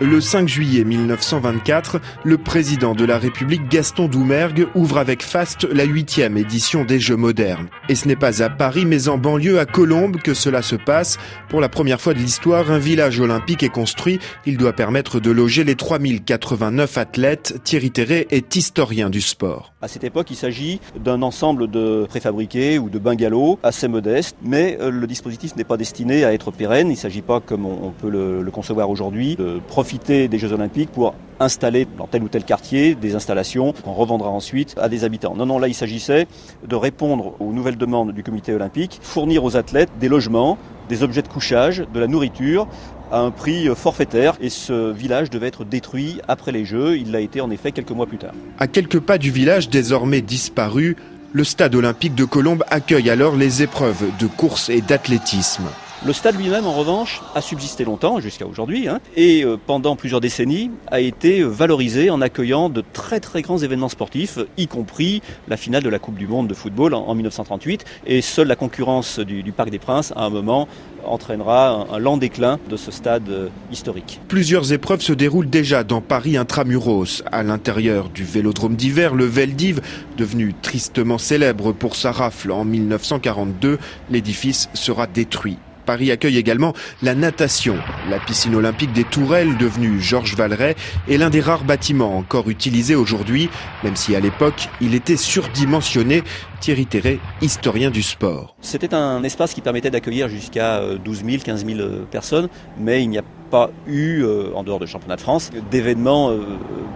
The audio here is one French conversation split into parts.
Le 5 juillet 1924, le président de la République Gaston Doumergue ouvre avec faste la huitième édition des Jeux modernes. Et ce n'est pas à Paris mais en banlieue à Colombes que cela se passe. Pour la première fois de l'histoire, un village olympique est construit. Il doit permettre de loger les 3089 athlètes. Thierry Terré est historien du sport. À cette époque, il s'agit d'un ensemble de préfabriqués ou de bungalows assez modestes, mais euh, le dispositif n'est pas destiné à être pérenne. Il ne s'agit pas, comme on peut le, concevoir aujourd'hui, de profiter des Jeux Olympiques pour installer dans tel ou tel quartier des installations qu'on revendra ensuite à des habitants. Non, non, là il s'agissait de répondre aux nouvelles demandes du comité olympique, fournir aux athlètes des logements, des objets de couchage, de la nourriture à un prix forfaitaire et ce village devait être détruit après les Jeux. Il l'a été en effet quelques mois plus tard. À quelques pas du village désormais disparu, le stade olympique de Colombes accueille alors les épreuves de course et d'athlétisme. Le stade lui-même, en revanche, a subsisté longtemps, jusqu'à aujourd'hui, hein, et euh, pendant plusieurs décennies a été valorisé en accueillant de très très grands événements sportifs, y compris la finale de la Coupe du Monde de football en, 1938. Et seule la concurrence du, Parc des Princes, à un moment, entraînera un, lent déclin de ce stade euh, historique. Plusieurs épreuves se déroulent déjà dans Paris intramuros. À l'intérieur du vélodrome d'hiver, le Veldiv, devenu tristement célèbre pour sa rafle en 1942, l'édifice sera détruit. Paris accueille également la natation. La piscine olympique des Tourelles, devenue Georges Valeret, est l'un des rares bâtiments encore utilisés aujourd'hui, même si à l'époque il était surdimensionné. Thierry Terré, historien du sport. C'était un espace qui permettait d'accueillir jusqu'à 12 000, 15 000 personnes, mais il n'y a pas eu, euh, en dehors de championnat de France, d'événements euh,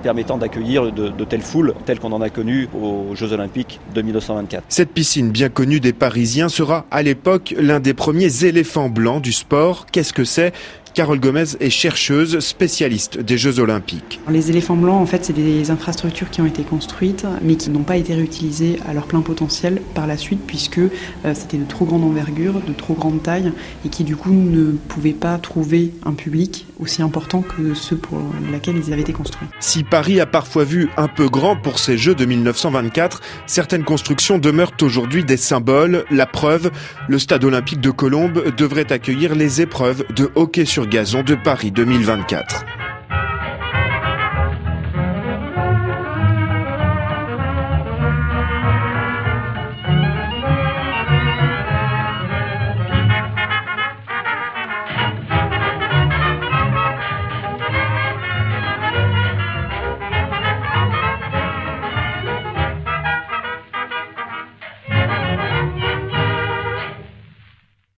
permettant d'accueillir de, de, telles foules, telles qu'on en a connues aux Jeux Olympiques de 1924. Cette piscine bien connue des Parisiens sera à l'époque l'un des premiers éléphants blancs du sport. Qu'est-ce que c'est? Carole Gomez est chercheuse, spécialiste des Jeux Olympiques. Les éléphants blancs, en fait, c'est des infrastructures qui ont été construites, mais qui n'ont pas été réutilisées à leur plein potentiel par la suite, puisque euh, c'était de trop grande envergure, de trop grande taille, et qui du coup ne pouvaient pas trouver un public aussi important que ceux pour lesquels ils avaient été construits. Si Paris a parfois vu un peu grand pour ces Jeux de 1924, certaines constructions demeurent aujourd'hui des symboles. La preuve, le stade olympique de Colombes devrait accueillir les épreuves de hockey gazon de Paris 2024.